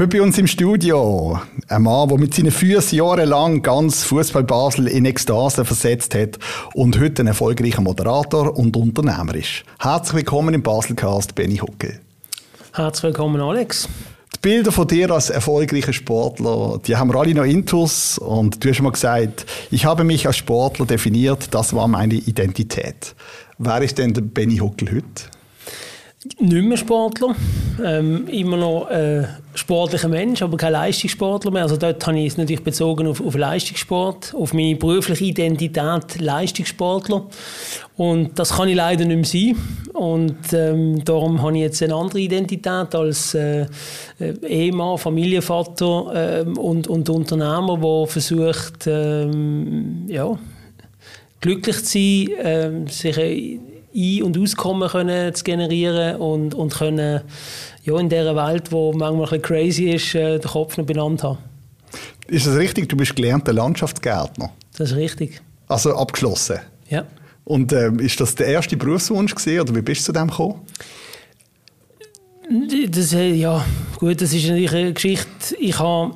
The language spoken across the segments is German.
Heute bei uns im Studio ein Mann, der mit seinen Füßen jahrelang ganz Fußball Basel in Ekstase versetzt hat und heute ein erfolgreicher Moderator und Unternehmer ist. Herzlich willkommen im Baselcast, Benny Huckel. Herzlich willkommen, Alex. Die Bilder von dir als erfolgreicher Sportler, die haben wir alle noch intus und du hast mal gesagt, ich habe mich als Sportler definiert, das war meine Identität. Wer ist denn der Benny Huckel heute? Nicht mehr Sportler, ähm, immer noch äh, sportlicher Mensch, aber kein Leistungssportler mehr. Also dort habe ich es natürlich bezogen auf, auf Leistungssport, auf meine berufliche Identität Leistungssportler. Und das kann ich leider nicht mehr sein. Und ähm, darum habe ich jetzt eine andere Identität als äh, äh Ehemann, Familienvater äh, und, und Unternehmer, der versucht, ähm, ja, glücklich zu sein, äh, sich ein- und Auskommen können zu generieren und, und können ja, in dieser Welt, die manchmal ein bisschen crazy ist, äh, den Kopf noch benannt haben. Ist das richtig? Du bist gelernter Landschaftsgärtner. Das ist richtig. Also abgeschlossen? Ja. Und ähm, ist das der erste Berufswunsch gewesen, oder wie bist du zu dem gekommen? Das, äh, ja, gut, das ist natürlich eine Geschichte. Ich, habe,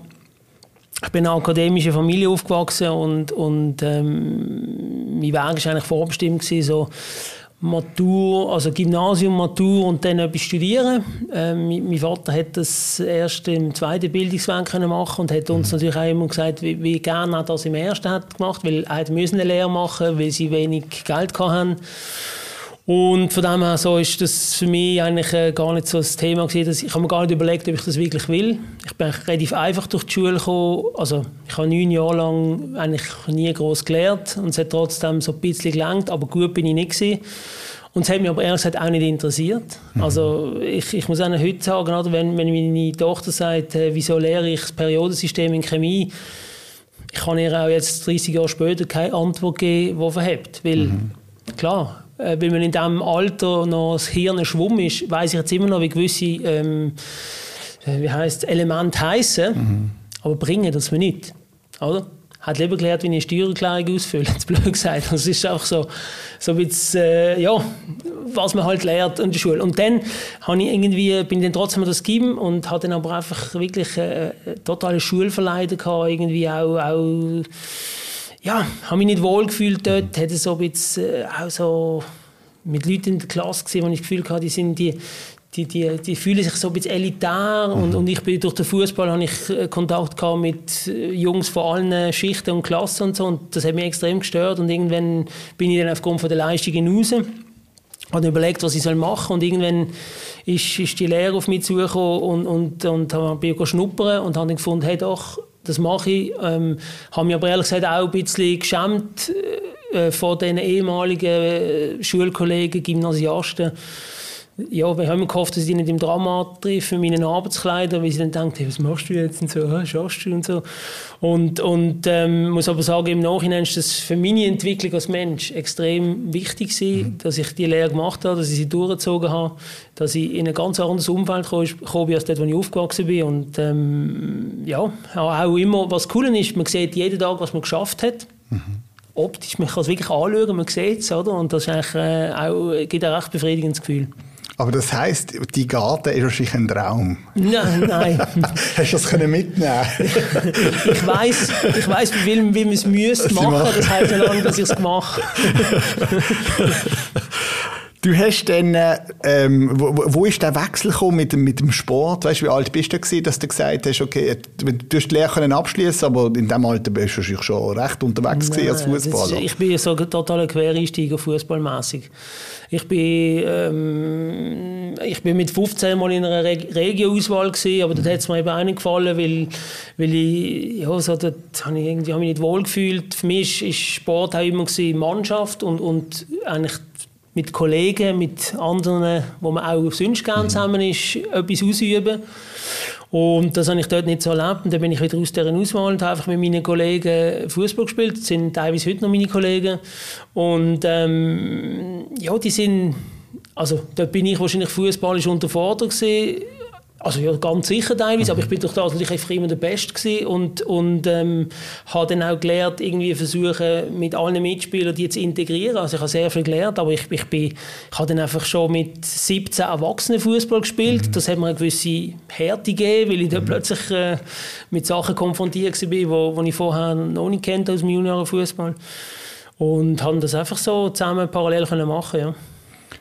ich bin in einer akademischen Familie aufgewachsen und, und ähm, mein Weg war eigentlich vorbestimmt. Gewesen, so Matur, also Gymnasium, Matur und dann etwas studieren. Ähm, mein Vater hat das erst im zweiten Bildungsweg können machen und hat uns mhm. natürlich auch immer gesagt, wie, wie gerne er das im ersten hat gemacht, weil er müssen eine Lehre machen, weil sie wenig Geld hatten. Und von dem her so ist das für mich eigentlich äh, gar nicht so das Thema gewesen, dass ich habe mir gar nicht überlegt, ob ich das wirklich will. Ich bin relativ einfach durch die Schule gekommen. Also ich habe neun Jahre lang eigentlich nie groß gelernt und es hat trotzdem so ein bisschen gelangt, aber gut bin ich nicht gewesen. Und es hat mich aber ehrlich gesagt auch nicht interessiert. Mhm. Also ich, ich muss auch heute sagen, oder, wenn, wenn meine Tochter sagt, äh, wieso lehre ich das Periodensystem in Chemie, ich kann ihr auch jetzt 30 Jahre später keine Antwort geben, die verhebt. Weil, mhm. klar, äh, weil man in diesem Alter noch das Hirn schwumm ist, weiß ich jetzt immer noch, wie gewisse ähm, äh, wie heißt Elemente heißen, mhm. aber bringen das mir nicht. Oder? Hat lieber gelernt, wie ich eine Steuererklärung ausfülle, jetzt blöd gesagt. Das ist auch so, so ein bisschen, äh, ja, was man halt lernt in der Schule. Und dann habe ich irgendwie, bin ich dann trotzdem das gegeben und hatte dann aber einfach wirklich äh, totale Schulverleiden gehabt, irgendwie auch, auch ja, habe mich nicht wohl gefühlt dort, hatte so ein bisschen, äh, auch so mit Leuten in der Klasse gesehen, wo ich das Gefühl hatte, die sind die, die, die, die fühlen sich so ein bisschen elitär. Mhm. und, und ich bin durch den Fußball habe ich äh, Kontakt gehabt mit äh, Jungs von allen Schichten und Klassen und so. Und das hat mich extrem gestört. Und irgendwann bin ich dann aufgrund von der Leistungen raus habe überlegt, was ich machen. Soll und irgendwann ist, ist die Lehre auf mich zugekommen und, und, und, und bin schnuppern und habe dann gefunden, hey doch, das mache ich. Ähm, habe mich aber ehrlich gesagt auch ein bisschen geschämt äh, von den ehemaligen äh, Schulkollegen, Gymnasiasten, ja, wir haben gehofft, dass sie nicht im Drama treffen mit meinen Arbeitskleidern, weil sie dann denken, hey, was machst du jetzt und so, was schaffst du und so. Und, und ähm, muss aber sagen, im Nachhinein ist das für meine Entwicklung als Mensch extrem wichtig gewesen, mhm. dass ich die Lehre gemacht habe, dass ich sie durchgezogen habe, dass ich in ein ganz anderes Umfeld gekommen bin, als dort, wo ich aufgewachsen bin. Und ähm, ja, auch immer, was cool ist, man sieht jeden Tag, was man geschafft hat. Mhm optisch, man kann es wirklich anschauen, man sieht es, oder? Und das ist eigentlich, äh, auch, gibt ein recht befriedigendes Gefühl. Aber das heisst, die Garten ist wahrscheinlich ein Traum. Nein, nein. Hast du das können mitnehmen? ich weiß, ich weiß, wie, wie man es müsste machen. Das heisst ja lange, dass ich es gemacht Du hast dann, ähm, wo, wo ist der Wechsel gekommen mit dem, mit dem Sport? Weißt du, wie alt bist du gewesen, dass du gesagt hast, okay, du hast die Lehre abschließen, aber in dem Alter bist du schon recht unterwegs Nein, als Fußballer. Ich bin so totaler Quereinsteiger fußballmäßig. Ich bin, ähm, ich bin mit 15 mal in einer Reg Regioauswahl gewesen, aber mhm. das hat es mir eben auch nicht gefallen, weil, weil ich, ja, so, dort habe ich irgendwie habe mich nicht wohl gefühlt. Für mich ist Sport auch immer gewesen, Mannschaft und, und eigentlich mit Kollegen, mit anderen, wo man auch sonst gerne mhm. zusammen ist, etwas ausüben. Und das habe ich dort nicht so erlebt. Und dann bin ich wieder aus dieser Auswahl und habe einfach mit meinen Kollegen Fußball gespielt. Das sind teilweise heute noch meine Kollegen. Und ähm, ja, die sind, also dort bin ich wahrscheinlich fußballisch unterfordert gewesen. Also ja, ganz sicher teilweise, aber ich bin durch das natürlich einfach immer der Beste gewesen und, und ähm, habe dann auch gelernt, irgendwie versuchen, mit allen Mitspielern die zu integrieren. Also ich habe sehr viel gelernt, aber ich, ich, bin, ich habe dann einfach schon mit 17 Erwachsenen Fußball gespielt. Mhm. Das hat mir eine gewisse Härte gegeben, weil ich dann mhm. plötzlich äh, mit Sachen konfrontiert war, die wo, wo ich vorher noch nicht kannte aus dem Juniorenfußball. Und haben das einfach so zusammen parallel können machen ja.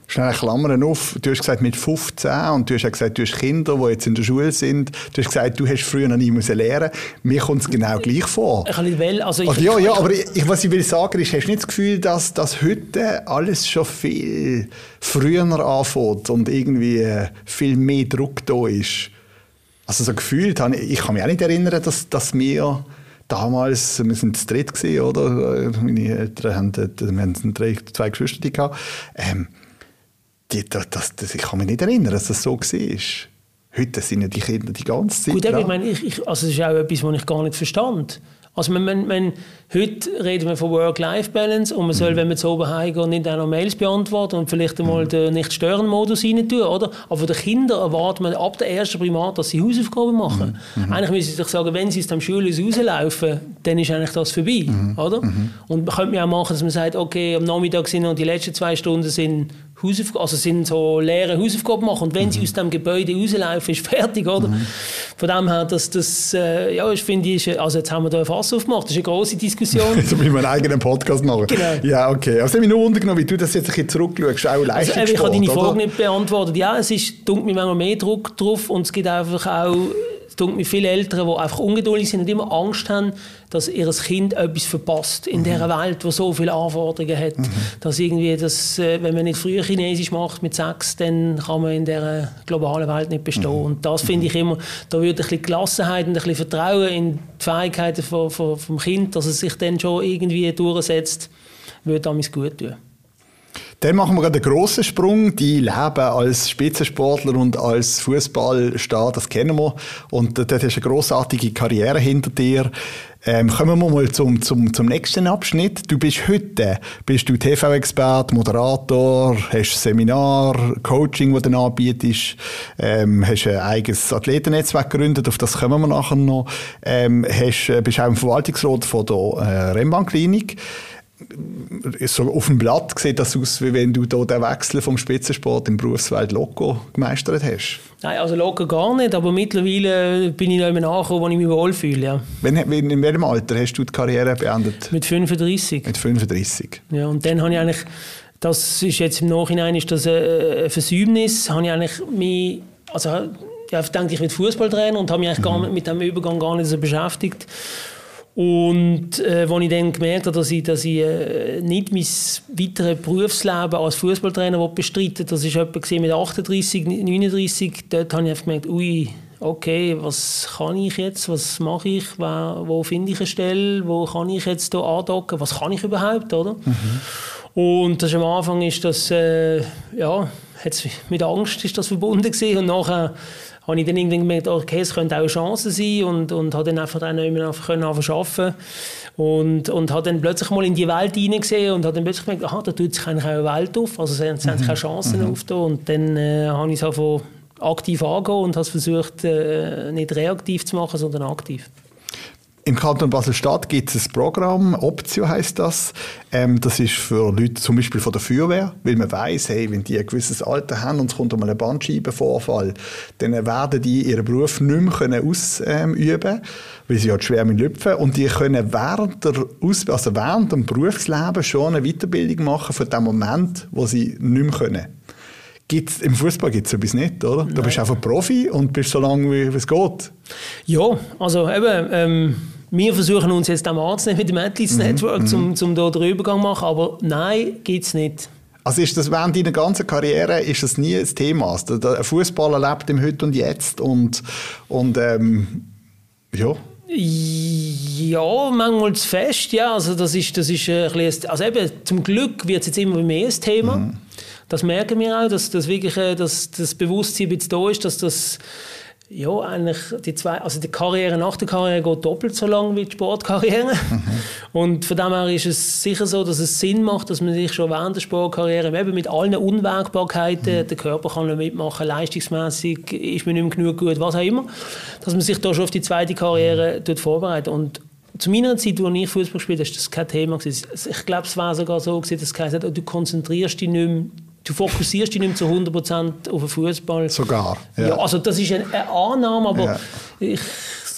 Schnell Klammern auf. Du hast gesagt, mit 15 und du hast auch gesagt, du hast Kinder, die jetzt in der Schule sind. Du hast gesagt, du hast früher noch nie müssen lernen Mir kommt es genau gleich vor. Ich kann nicht will, also ich, ja, ja, aber ich, was ich will sagen ist, hast du nicht das Gefühl, dass, dass heute alles schon viel früher anfängt und irgendwie äh, viel mehr Druck da ist? Also so gefühlt, ich kann mich auch nicht erinnern, dass, dass wir damals, wir sind zu dritt gewesen, oder? Meine Eltern haben, wir haben drei, zwei Geschwister gehabt. Ähm, die, das, das, ich kann mich nicht erinnern, dass das so war. Heute sind ja die Kinder die ganze Zeit Gut, ich meine, ich, ich, also das ist auch etwas, was ich gar nicht verstand. Also man, man, man, heute reden wir von Work-Life-Balance und man soll, mhm. wenn man zu oben heimgeht, nicht auch noch Mails beantworten und vielleicht einmal mhm. den Nicht-Stören-Modus rein tun, oder? Aber von den Kindern erwartet man ab der ersten Primat, dass sie Hausaufgaben machen. Mhm. mhm. Eigentlich müssen sie sich sagen, wenn sie aus dem Schulhaus rauslaufen, dann ist eigentlich das vorbei, mhm. oder? Mhm. Und man könnte auch machen, dass man sagt, okay, am Nachmittag sind noch die letzten zwei Stunden sind Hausaufgaben, also sind so leere Hausaufgaben machen und wenn sie aus dem Gebäude rauslaufen, ist fertig, oder? Von dem her, dass das, äh, ja, ich finde, also jetzt haben wir da ein Fass aufgemacht, das ist eine große Diskussion. Jetzt müssen wir einen eigenen Podcast machen. Genau. Ja, okay. Also, ich mich nur wundern, wie du das jetzt ein bisschen zurückschaust, auch Leistungssport, also, Ich habe deine Frage nicht beantwortet. Ja, es ist, dunkelt mir manchmal mehr Druck drauf und es gibt einfach auch es tut mir viele Eltern, die einfach ungeduldig sind und immer Angst haben, dass ihr Kind etwas verpasst in mhm. dieser Welt, die so viele Anforderungen hat. Mhm. Dass irgendwie das, äh, wenn man nicht früher Chinesisch macht mit sechs, dann kann man in dieser globalen Welt nicht bestehen. Mhm. Und das finde ich immer, da würde ein bisschen Gelassenheit und ein bisschen Vertrauen in die Fähigkeiten vom, vom Kind, dass es sich dann schon irgendwie durchsetzt, würde damit gut tun. Dann machen wir gerade einen grossen Sprung. Die leben als Spitzensportler und als Fußballstar, das kennen wir. Und dort hast du eine grossartige Karriere hinter dir. Ähm, kommen wir mal zum, zum, zum nächsten Abschnitt. Du bist heute bist du TV-Expert, Moderator, hast Seminar, Coaching, das du anbietest, ähm, hast ein eigenes Athletennetzwerk gegründet, auf das kommen wir nachher noch. Ähm, hast, äh, bist auch im Verwaltungsrat von der äh, Rennbahnklinik so auf dem Blatt sieht das aus, wie wenn du da den Wechsel vom Spitzensport im Berufswelt locker gemeistert hast. Nein, also locker gar nicht, aber mittlerweile bin ich noch immer angekommen, wo ich mich wohlfühle. Ja. Wenn, in welchem Alter hast du die Karriere beendet? Mit 35. Mit 35. Ja, und dann habe ich eigentlich, das ist jetzt im Nachhinein ist das ein Versäumnis, habe ich eigentlich mich, also ja, ich denke, ich werde Fußballtrainer und habe mich eigentlich mhm. gar nicht, mit dem Übergang gar nicht so beschäftigt. Und äh, als ich dann gemerkt habe, dass ich, dass ich äh, nicht mein weiteres Berufsleben als Fußballtrainer bestreiten das war etwa mit 38, 39, dort habe ich einfach gemerkt, ui, okay, was kann ich jetzt, was mache ich, wo, wo finde ich eine Stelle, wo kann ich jetzt hier andocken, was kann ich überhaupt, oder? Mhm. Und das am Anfang ist das, äh, ja, mit Angst ist das verbunden gewesen. und nachher habe ich dann irgendwie gemerkt, okay, es könnte auch eine Chance sein und, und habe dann einfach dann einfach können arbeiten und, und habe dann plötzlich mal in die Welt hineingesehen und habe dann plötzlich gemerkt, aha, da tut sich eigentlich auch eine Welt auf, also es haben sich mhm. keine Chancen mhm. auf und dann äh, habe ich es einfach aktiv angehen und habe versucht, äh, nicht reaktiv zu machen, sondern aktiv. Im Kanton Basel-Stadt gibt es ein Programm, Optio heißt das. Ähm, das ist für Leute zum Beispiel von der Feuerwehr, weil man weiß, hey, wenn die ein gewisses Alter haben und es kommt einmal ein Bandscheibenvorfall, dann werden die ihren Beruf nicht mehr können ausüben können, weil sie halt schwer lüpfen und die können während, der Aus also während dem Berufsleben schon eine Weiterbildung machen für den Moment, wo sie nicht mehr können. Gibt's, Im Fußball gibt es etwas nicht, oder? Nein. Du bist einfach Profi und bist so lange, wie es geht. Ja, also eben, ähm, wir versuchen uns jetzt am anzunehmen mit dem Athletes mhm. Network, um, mhm. um da den Übergang zu machen, aber nein, gibt es nicht. Also ist das während deiner ganzen Karriere ist das nie ein Thema? Also der Fußballer lebt im Heute und Jetzt und, und ähm, ja. Ja, manchmal zu fest, ja. Also das ist, das ist ein bisschen, also eben, zum Glück wird es jetzt immer mehr ein Thema. Mhm. Das merken wir auch, dass, dass wirklich äh, dass das Bewusstsein jetzt da ist, dass das ja, eigentlich die zwei, also die Karriere nach der Karriere geht doppelt so lang wie die Sportkarriere. Mhm. Und von dem her ist es sicher so, dass es Sinn macht, dass man sich schon während der Sportkarriere eben mit allen Unwägbarkeiten, mhm. der Körper kann nicht mitmachen, leistungsmäßig ist man nicht mehr genug gut, was auch immer, dass man sich da schon auf die zweite Karriere mhm. vorbereitet. Und zu meiner Zeit, als ich Fußball gespielt habe, war das kein Thema. Ich glaube, es war sogar so, dass es gesagt hat, du konzentrierst dich nicht mehr du fokussierst dich nicht zu 100% auf den Fußball. Sogar. Ja. ja. also das ist eine, eine Annahme, aber ja. ich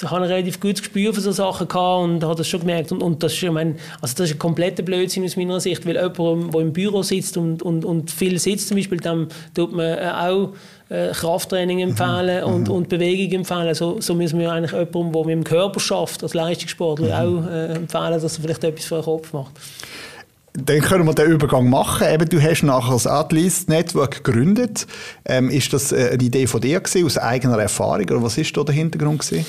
habe ein relativ gutes Gespür für solche Sachen gehabt und habe das schon gemerkt. Und, und das, ist, ich meine, also das ist ein kompletter Blödsinn aus meiner Sicht, weil jemand, der im Büro sitzt und, und, und viel sitzt zum Beispiel, dann tut man äh, auch äh, Krafttraining empfehlen mhm. und, mhm. und Bewegung empfehlen. So, so müssen wir eigentlich jemandem, der mit dem Körper schafft, als Leistungssportler, mhm. auch äh, empfehlen, dass er vielleicht etwas für den Kopf macht dann können wir den Übergang machen. Eben, du hast nachher das Atlas Network gegründet. Ähm, ist das äh, eine Idee von dir gewesen, aus eigener Erfahrung oder was ist da der Hintergrund gewesen?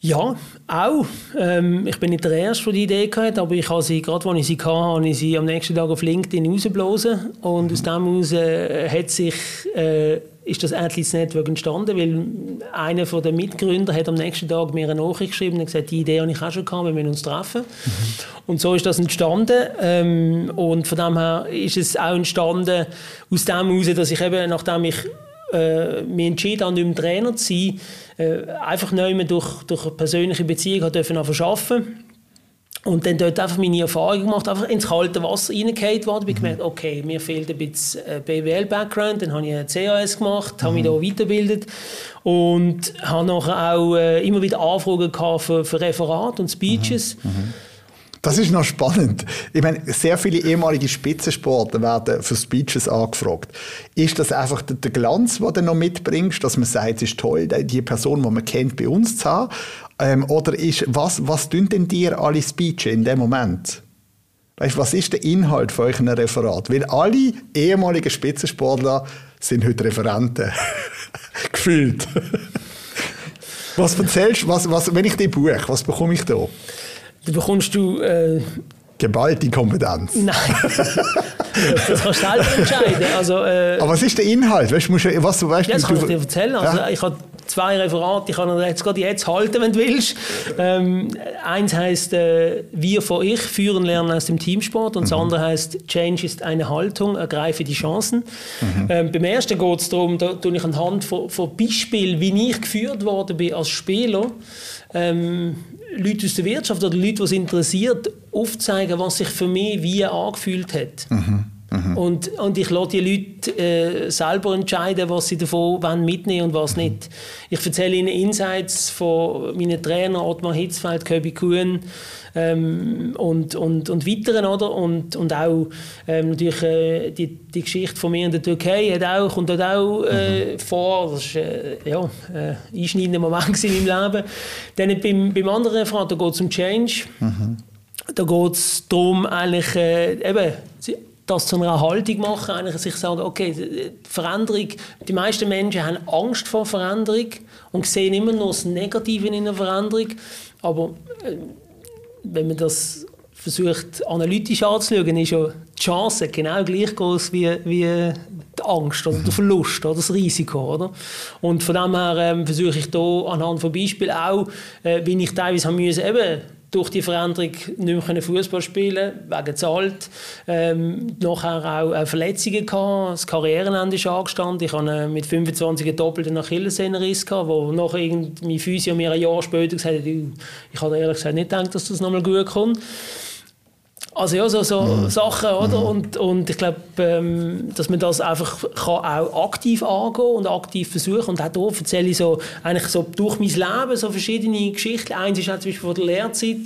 Ja, auch. Ähm, ich bin nicht der Erste, der die Idee hatte, aber ich habe sie, gerade als ich sie hatte, habe ich sie am nächsten Tag auf LinkedIn rausgeblasen. Und mhm. aus dem heraus äh, hat sich äh, ist das Athletes Network entstanden, weil einer der Mitgründer hat am nächsten Tag mir eine Nachricht geschrieben und gesagt, die Idee habe ich auch schon gehabt, wir müssen uns treffen. Mhm. Und so ist das entstanden. Ähm, und von dem her ist es auch entstanden aus dem heraus, dass ich eben, nachdem ich äh, mich entschieden habe, nicht mehr Trainer zu sein, äh, einfach neu durch, durch eine persönliche Beziehung habe dürfen arbeiten und dann dort einfach meine Erfahrungen gemacht, einfach ins kalte Wasser reingefallen worden. Ich mhm. gemerkt, okay, mir fehlt ein bisschen äh, BWL-Background. Dann habe ich ein CAS gemacht, mhm. habe mich mhm. da weitergebildet und habe nachher auch äh, immer wieder Anfragen gehabt für, für Referate und Speeches. Mhm. mhm. Das ist noch spannend. Ich meine, sehr viele ehemalige Spitzensportler werden für Speeches angefragt. Ist das einfach der Glanz, den du noch mitbringst, dass man sagt, es ist toll, die Person, die man kennt, bei uns zu haben? Ähm, oder ist, was, was tun denn dir alle Speeches in dem Moment? Weißt, was ist der Inhalt von euch Referat? Weil alle ehemaligen Spitzensportler sind heute Referenten. Gefühlt. was erzählst was, was, wenn ich die buche, was bekomme ich da? Da bekommst du... Äh Geballte Kompetenz. Nein. das kannst du selber entscheiden. Also, äh, Aber was ist der Inhalt? Weißt, musst, was, weißt, ja, das kann ich dir erzählen. Also, ja. Ich habe zwei Referate, ich kann jetzt gerade jetzt halten, wenn du willst. Ähm, eins heißt äh, Wir vor Ich, führen lernen aus dem Teamsport und mhm. das andere heißt Change ist eine Haltung, ergreife die Chancen. Mhm. Ähm, beim ersten geht es darum, da tue ich anhand von, von Beispielen, wie ich geführt worden bin als Spieler, ähm, Leute aus der Wirtschaft oder Leute, die es interessiert, aufzeigen, was sich für mich wie angefühlt hat. Mhm. Mhm. Und, und ich lasse die Leute äh, selber entscheiden, was sie davon wollen mitnehmen und was mhm. nicht. Ich erzähle ihnen Insights von meinen Trainern Ottmar Hitzfeld, Köbi Kuhn ähm, und, und, und weiteren. Oder? Und, und auch ähm, natürlich äh, die, die Geschichte von mir in der Türkei hat auch, kommt dort auch äh, mhm. vor. Das war äh, ja, ein äh, einschneidender Moment in meinem Leben. Dann beim, beim anderen Referat, da geht es um Change. Mhm. Da geht es darum, eigentlich, äh, eben, das zu einer Haltung machen, eigentlich sich sagen, okay, die Veränderung, die meisten Menschen haben Angst vor Veränderung und sehen immer nur das Negative in einer Veränderung, aber äh, wenn man das versucht analytisch anzuschauen, ist ja die Chance genau gleich groß wie, wie die Angst oder der Verlust oder das Risiko. Oder? Und von dem her ähm, versuche ich hier anhand von Beispielen auch, äh, wie ich teilweise haben müssen, eben durch die Veränderung nicht mehr Fußball spielen wegen Zahlt. Ähm, nachher auch äh, Verletzungen gehabt, das Karrierenende ist angestanden. Ich hatte äh, mit 25 einen doppelten Achillessehnenriss wo nachher mein Physio mir ein Jahr später gesagt hat, ich habe ehrlich gesagt nicht gedacht, dass das nochmal gut kommt. Also ja, so, so mhm. Sachen, oder? Mhm. Und, und ich glaube, ähm, dass man das einfach kann auch aktiv angehen und aktiv versuchen. Und auch hier erzähle ich so, eigentlich so durch mein Leben so verschiedene Geschichten. Eins ist auch zum Beispiel von der Lehrzeit,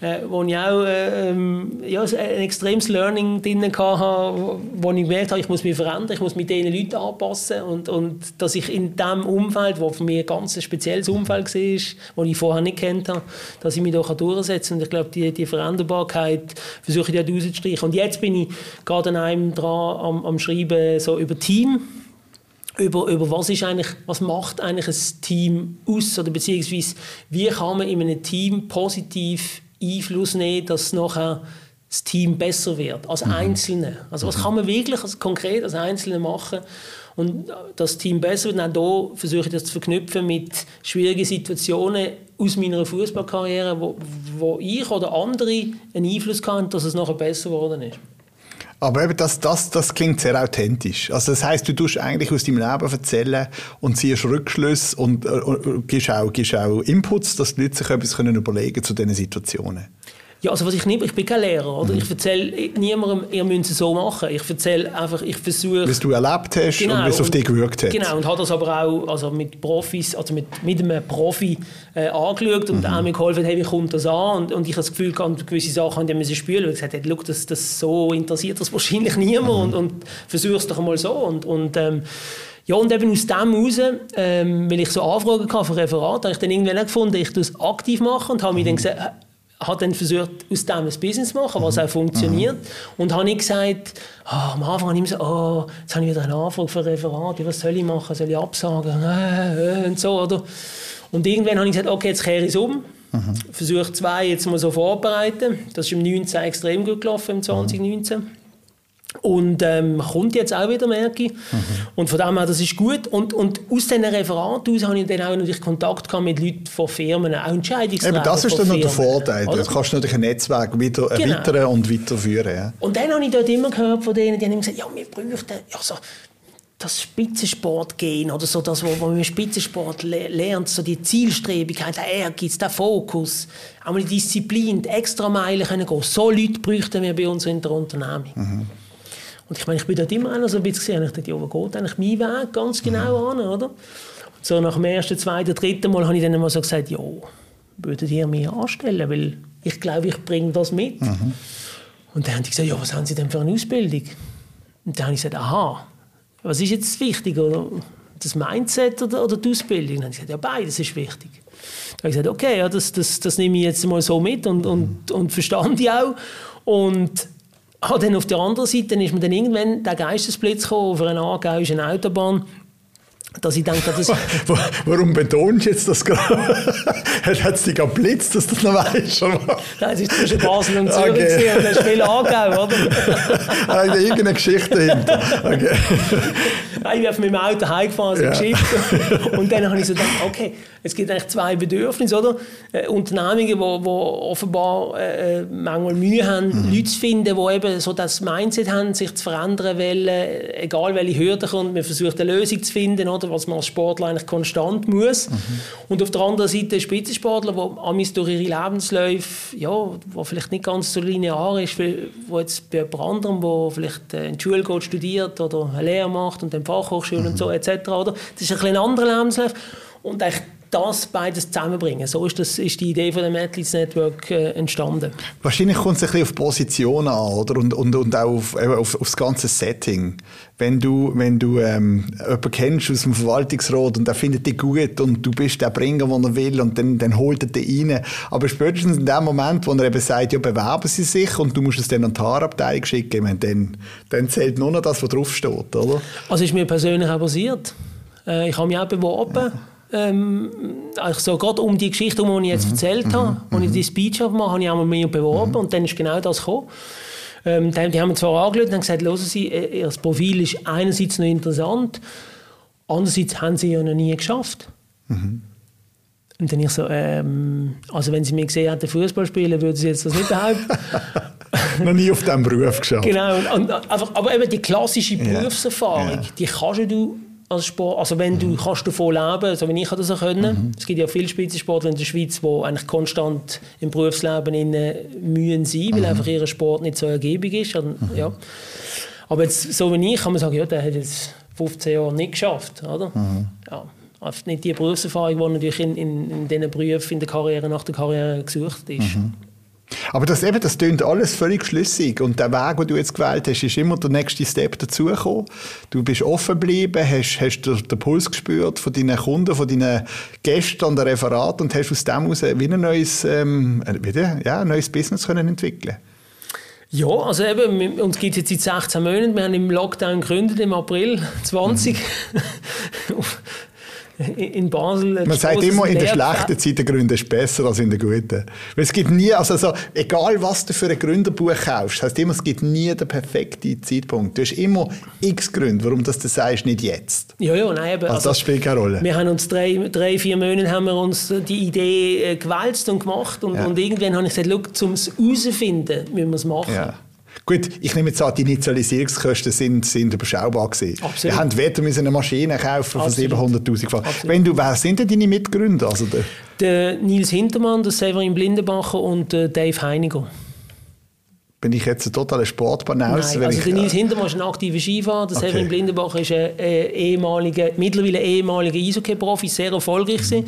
äh, wo ich auch äh, ähm, ja, ein extremes Learning drin hatte, wo, ich gemerkt habe, ich muss mich verändern, ich muss mit diesen Leuten anpassen und, und dass ich in diesem Umfeld, wo für mich ein ganz spezielles Umfeld war, das ich vorher nicht kennt habe, dass ich mich da durchsetzen kann. Und ich glaube, die, die Veränderbarkeit versuche ich dort rauszustreichen. Und jetzt bin ich gerade an einem dran am, am Schreiben so über Team, über, über was ist eigentlich, was macht eigentlich ein Team aus oder beziehungsweise wie kann man in einem Team positiv Einfluss nehmen, dass nachher das Team besser wird als mhm. Einzelne. Also was mhm. kann man wirklich als konkret als Einzelne machen? und das Team besser wird. Und auch hier versuche ich das zu verknüpfen mit schwierigen Situationen aus meiner Fußballkarriere, wo, wo ich oder andere einen Einfluss hatten, dass es nachher besser geworden ist. Aber eben das, das, das klingt sehr authentisch. Also das heißt, du tust eigentlich aus deinem Leben erzählen und ziehst Rückschlüsse und, äh, und gibst, auch, gibst auch Inputs, dass die Leute sich etwas können überlegen zu diesen Situationen. Ja, also was ich nicht, ich bin kein Lehrer, oder? Mhm. Ich erzähle niemandem, ihr müsst es so machen. Ich erzähle einfach, ich versuche... Was du erlebt hast genau, und es auf dich gewirkt hat. Genau, und habe das aber auch also mit Profis, also mit, mit einem Profi äh, angeschaut und mhm. auch mir geholfen, hey, wie kommt das an? Und, und ich habe das Gefühl, gehabt, gewisse Sachen die müssen spülen, weil ich gesagt habe, das, das so interessiert das wahrscheinlich niemand mhm. und, und versuche es doch einmal so. Und, und ähm, ja, und eben aus dem heraus, ähm, weil ich so Anfragen hatte für Referat, habe ich dann irgendwann gefunden, ich tue es aktiv machen und habe mich dann gesagt, habe dann versucht, aus dem ein Business zu machen, was mhm. auch funktioniert. Mhm. Und habe nicht gesagt, oh, am Anfang habe ich immer so, oh, jetzt habe ich wieder eine Anfrage für ein Referat, was soll ich machen, soll ich absagen, äh, äh, und so, oder? Und irgendwann habe ich gesagt, okay, jetzt kehre ich es um. Mhm. Versuche zwei jetzt mal so vorbereiten. Das ist im 19 extrem gut gelaufen, im 2019. Und ähm, kommt jetzt auch wieder, merke ich. Mhm. Und von dem her, das ist gut. Und, und aus diesen Referaten aus habe ich dann auch natürlich Kontakt gehabt mit Leuten von Firmen, auch Entscheidungsträger Eben, das ist dann noch der Vorteil. Du kannst natürlich ein Netzwerk wieder genau. erweitern und weiterführen. Ja. Und dann habe ich dort immer gehört von denen, die haben gesagt, ja, wir bräuchten ja, so das Spitzensportgehen oder so das, was man im Spitzensport lernt, so die Zielstrebigkeit, der Ehrgeiz, der Fokus, auch mal die Disziplin, die Extrameile können gehen. So Leute bräuchten wir bei uns in der Unternehmung. Mhm. Und ich meine, ich bin dort immer einer so ein bisschen gesehen, ich dachte, ja, wo geht eigentlich mein Weg ganz genau mhm. an, oder? Und so nach dem ersten, zweiten, dritten Mal habe ich dann mal so gesagt, ja, würdet ihr mich anstellen, weil ich glaube, ich bringe das mit. Mhm. Und dann haben die gesagt, ja, was haben Sie denn für eine Ausbildung? Und dann habe ich gesagt, aha, was ist jetzt wichtig, oder? Das Mindset oder, oder die Ausbildung? Und dann haben sie gesagt, ja, beides ist wichtig. Dann habe ich gesagt, okay, ja, das, das, das nehme ich jetzt mal so mit und, und, und verstand ich auch. Und Ah, dann auf der anderen Seite ist mir dann irgendwann der Geistesblitz gekommen auf einer aargauischen Autobahn, dass ich denke, das... Warum betonst du jetzt das gerade? Hat es dich geblitzt, dass du das noch weißt? Nein, es ist zwischen Basel und Zürich okay. und das Spiel Aargau, oder? da ist irgendeine Geschichte hinter. Okay. ich bin auf meinem Auto heimgefahren, so ja. Geschichte. Und dann habe ich so gedacht, okay, es gibt eigentlich zwei Bedürfnisse, oder? Äh, Unternehmungen, die offenbar äh, manchmal Mühe haben, mhm. Leute zu finden, die eben so das Mindset haben, sich zu verändern wollen, egal welche Hürde kommt, man versucht eine Lösung zu finden, oder? Was man als Sportler eigentlich konstant muss. Mhm. Und auf der anderen Seite Spitzensportler, die amis durch ihre Lebensläufe, ja, wo vielleicht nicht ganz so linear ist, wo jetzt bei jemand anderem, der vielleicht äh, in die Schule geht, studiert oder eine Lehre macht und dann Fachhochschule mhm. und so etc. Oder? Das ist ein bisschen anderer Lebenslauf. Und eigentlich das beides zusammenbringen. So ist, das, ist die Idee von dem Athletes Network äh, entstanden. Wahrscheinlich kommt es ein bisschen auf Positionen an oder? Und, und, und auch auf, auf, auf das ganze Setting. Wenn du, wenn du ähm, jemanden kennst aus dem Verwaltungsrat und der findet dich gut und du bist der Bringer, den er will und dann, dann holt er dich rein. Aber spätestens in dem Moment, wo er eben sagt, ja, bewerben Sie sich und du musst es dann an die Haarabteilung schicken, meine, dann, dann zählt nur noch das, was draufsteht, oder? Also ist mir persönlich auch passiert. Äh, ich habe mich auch beworben. Ja ähm, also gerade um die Geschichte, die ich jetzt mhm. erzählt mhm. habe, als ich die Speech habe, habe ich auch mal beworben mhm. und dann ist genau das gekommen. Ähm, die, die haben mir zwar angeschaut und gesagt, hören Sie, äh, Ihr Profil ist einerseits noch interessant, andererseits haben Sie ja noch nie geschafft. Mhm. Und dann ich so, ähm, also wenn Sie mich gesehen hätten Fußball spielen, würden Sie jetzt das nicht behaupten. noch nie auf diesem Beruf geschafft. Genau, und, und, einfach, aber eben die klassische Berufserfahrung, yeah. die kannst du als Sport. Also wenn du mhm. kannst davon leben, so wie ich das auch können. Mhm. Es gibt ja viele Spitzensportler in der Schweiz, die eigentlich konstant im Berufsleben in mühen sein, weil mhm. einfach ihr Sport nicht so ergiebig ist. Und, mhm. ja. Aber jetzt, so wie ich kann man sagen, ja, der hat jetzt 15 Jahre nicht geschafft, oder? Ja. Nicht die Berufserfahrung, die natürlich in, in, in diesen Berufen in der Karriere nach der Karriere gesucht ist. Aber das eben, das klingt alles völlig schlüssig. Und der Weg, den du jetzt gewählt hast, ist immer der nächste Step dazugekommen. Du bist offen geblieben, hast, hast den Puls gespürt von deinen Kunden, von deinen Gästen an der Referat und hast aus dem heraus wie ein neues, ähm, wieder, ja, ein neues Business können entwickeln ja, also eben, uns gibt es jetzt seit 16 Monaten. Wir haben im Lockdown gegründet, im April 20. Mhm. in Basel. Man sagt immer, in der schlechten Zeit der Gründer ist besser als in der guten. Weil es gibt nie, also, also egal was du für ein Gründerbuch kaufst, heißt immer, es gibt nie den perfekten Zeitpunkt. Du hast immer x Gründe, warum das du sagst, nicht jetzt. Ja, ja, nein, aber, also, also, das spielt keine Rolle. Wir haben uns drei, drei, vier Monate haben wir uns die Idee äh, gewälzt und gemacht und, ja. und irgendwann habe ich gesagt, um es herauszufinden, müssen wir es machen. Ja. Gut, ich nehme jetzt an, die Initialisierungskosten sind, sind überschaubar gewesen. Absolut. Wir haben weder eine Maschine kaufen von 700'000 Franken. Wenn du, wer sind denn deine Mitgründer? Also der, der Nils Hintermann, der Severin Blindenbacher und Dave Heiniger bin ich jetzt ein totaler Sportbanaus. Nein, also der Nils Hintermann ist ein aktiver Skifahrer, der okay. Severin Blindenbach ist ein äh, ehemaliger, mittlerweile ehemaliger Eishockey-Profi, sehr erfolgreich mhm.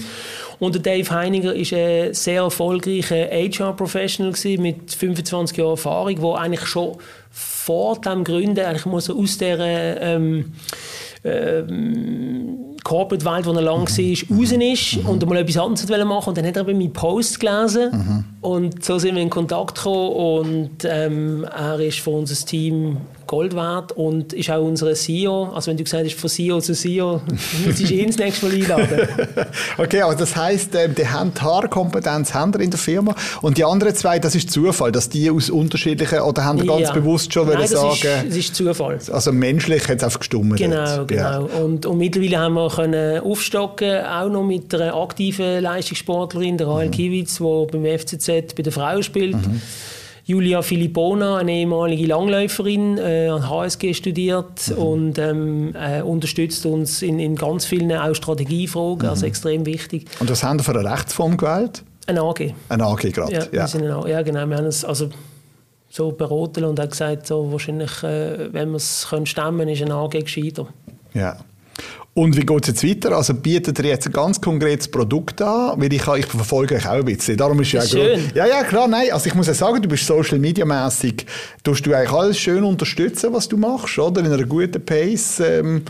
Und der Dave Heininger ist ein sehr erfolgreicher HR-Professional mit 25 Jahren Erfahrung, der eigentlich schon vor dem Gründen, eigentlich muss aus der ähm, ähm, Corporate-Welt, wo er lang war, raus ist mhm. und mal etwas anderes machen Und dann hat er eben meinen Post gelesen mhm. und so sind wir in Kontakt gekommen und ähm, er ist für unser Team Gold wert und ist auch unser CEO. Also wenn du gesagt hast, von CEO zu CEO, müsstest du ihn das nächste Mal einladen. okay, also das heisst, äh, die haben die Haarkompetenz haben in der Firma und die anderen zwei, das ist Zufall, dass die aus unterschiedlichen, oder haben die ganz ja. bewusst schon Nein, sagen... Ist, das ist Zufall. Also menschlich hat es einfach gestummt. Genau, genau. Ja. Und, und mittlerweile haben wir können aufstocken, auch noch mit einer aktiven Leistungssportlerin, der Rahel mhm. Kiewitz, die beim FCZ bei den Frauen spielt. Mhm Julia Filippona, eine ehemalige Langläuferin, äh, an HSG studiert mhm. und ähm, äh, unterstützt uns in, in, ganz vielen auch Strategiefragen, also mhm. extrem wichtig. Und was haben Sie für eine Rechtsform gewählt? Eine AG. Eine AG gerade, ja. Ja. Eine, ja, genau. Wir haben es also so beraten und haben gesagt, so, wahrscheinlich, äh, wenn wir es stemmen können, ist eine AG gescheiter. Ja. Und wie geht es jetzt weiter? Also bietet ihr jetzt ein ganz konkretes Produkt an? Weil ich, ich verfolge euch auch ein bisschen. Darum ist ja schön. Ja, ja, klar, nein. Also ich muss ja sagen, du bist Social Media mäßig, tust du eigentlich alles schön unterstützen, was du machst, oder? In einer guten Pace. Ähm,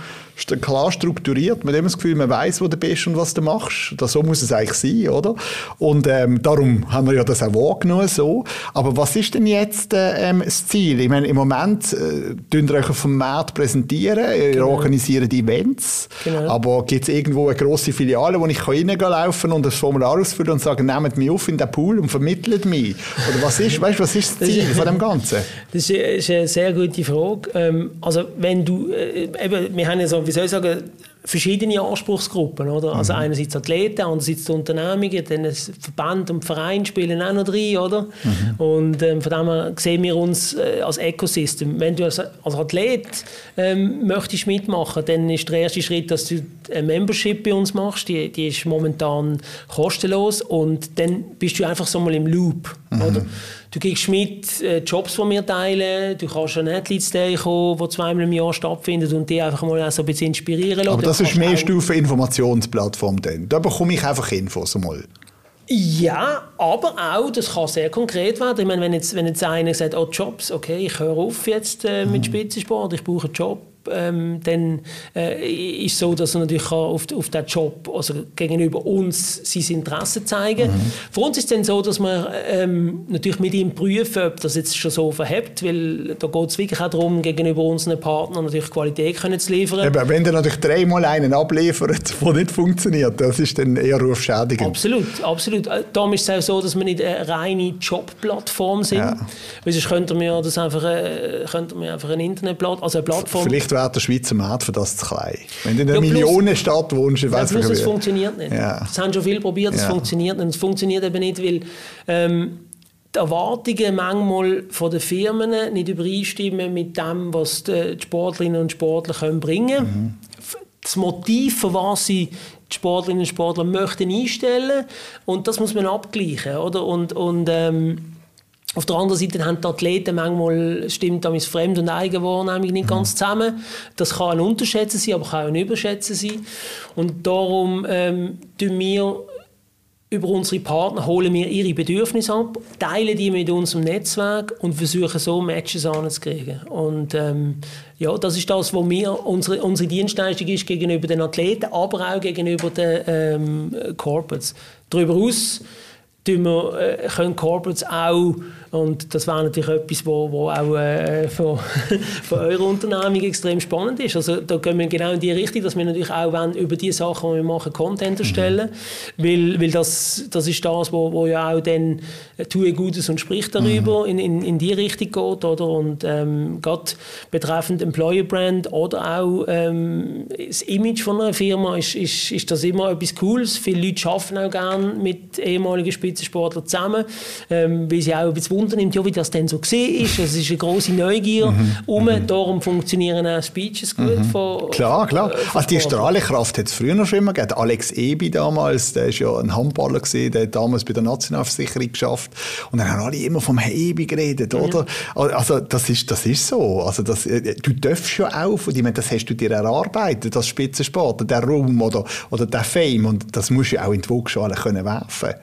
klar strukturiert. Man hat immer das Gefühl, man weiß, wo du bist und was du machst. Das, so muss es eigentlich sein, oder? Und ähm, darum haben wir ja das auch wahrgenommen so. Aber was ist denn jetzt äh, ähm, das Ziel? Ich meine, im Moment äh, ihr euch vom Markt präsentieren, ihr genau. organisiert Events, genau. aber gibt es irgendwo eine grosse Filiale, wo ich reinlaufen kann und das Formular ausfüllen und sagen, nehmt mich auf in den Pool und vermittelt mich? Oder was ist, weißt, was ist das Ziel von dem Ganzen? Das ist eine sehr gute Frage. Ähm, also wenn du, äh, eben, wir haben ja so wie soll ich sagen, verschiedene Anspruchsgruppen. Oder? Also mhm. einerseits Athleten, andererseits die Unternehmungen, dann Verband und Verein spielen auch noch drin. Oder? Mhm. Und ähm, von dem her sehen wir uns äh, als Ecosystem. Wenn du als, als Athlet ähm, möchtest mitmachen, dann ist der erste Schritt, dass du eine Membership bei uns machst. Die, die ist momentan kostenlos und dann bist du einfach so mal im Loop. Mhm. Oder? Du kriegst mit äh, Jobs, die wir teilen. Du kannst an Athletes Day kommen, der zweimal im Jahr stattfindet und die einfach mal so ein bisschen inspirieren lassen. Das ist mehr Stufe Informationsplattform dann. Da bekomme ich einfach Infos einmal. Ja, aber auch, das kann sehr konkret werden. Ich meine, wenn jetzt, wenn jetzt einer sagt, oh Jobs, okay, ich höre auf jetzt äh, mit mhm. Spitzensport, ich brauche einen Job, ähm, dann äh, ist es so, dass er natürlich auf, auf diesen Job also gegenüber uns sein Interesse zeigen mhm. Für uns ist es dann so, dass wir ähm, natürlich mit ihm prüfen, ob das jetzt schon so verhebt, weil da geht es wirklich auch darum, gegenüber unseren Partnern natürlich Qualität können zu liefern. Eben, wenn der natürlich dreimal einen abliefert, der nicht funktioniert, das ist dann eher rufschädigend. Absolut, absolut. Äh, darum ist es auch so, dass wir nicht eine reine Jobplattform sind, ja. weil sonst könnten wir das einfach, äh, könnten wir einfach eine Internetplattform, also eine Plattform... Vielleicht wäre der Schweizer Markt für das zu klein. Wenn du in einer ja, Millionenstadt wohnst, ich weiß ja, plus, es funktioniert nicht. Ja. Das haben schon viele probiert, es ja. funktioniert nicht. Es funktioniert eben nicht, weil ähm, die Erwartungen manchmal von den Firmen nicht übereinstimmen mit dem, was die Sportlerinnen und Sportler können bringen können. Mhm. Das Motiv, für was sie die Sportlerinnen und Sportler möchten einstellen und das muss man abgleichen. Oder? Und, und ähm, auf der anderen Seite haben die Athleten manchmal stimmt damit Fremd- und Eigenwahrnehmung nicht ganz zusammen. Das kann ein Unterschätzen sein, aber kann auch ein Überschätzen sein. Und darum ähm, tun wir über unsere Partner holen wir ihre Bedürfnisse ab, teilen die mit unserem Netzwerk und versuchen so Matches anzukriegen. Und ähm, ja, das ist das, was wir, unsere, unsere Dienstleistung ist gegenüber den Athleten, aber auch gegenüber den ähm, Corporates. Darüber hinaus wir, äh, können Corporates auch und das wäre natürlich etwas, wo, wo auch äh, für, für eure Unternehmung extrem spannend ist. Also da gehen wir genau in die Richtung, dass wir natürlich auch wollen, über die Sachen, die wir machen, Content erstellen. Mhm. Weil, weil das, das ist das, wo, wo ja auch dann äh, tue Gutes und spricht darüber, mhm. in, in, in die Richtung geht. Oder? Und ähm, gerade betreffend Employer Brand oder auch ähm, das Image von einer Firma ist, ist, ist das immer etwas Cooles. Viele Leute arbeiten auch gerne mit ehemaligen Spitzensportlern zusammen, ähm, weil sie auch ein bisschen Wunder nimmt, ja, wie das denn so gesehen ist. Es ist eine große Neugier mhm. um. Mhm. Darum funktionieren auch Speeches gut. Mhm. Von, klar, klar. Äh, also die Strahlkraft hat es früher noch schon immer gegeben. Alex Ebi damals, der ist ja ein Handballer gewesen, der hat damals bei der Nationalversicherung geschafft. Und dann haben alle immer vom Ebi geredet, mhm. oder? Also das ist, das ist so. Also das, äh, du darfst ja auch, ich meine, das hast du dir erarbeitet, das Spitzensport, der Ruhm oder, oder der Fame. Und das musst du auch in die Waagschale können werfen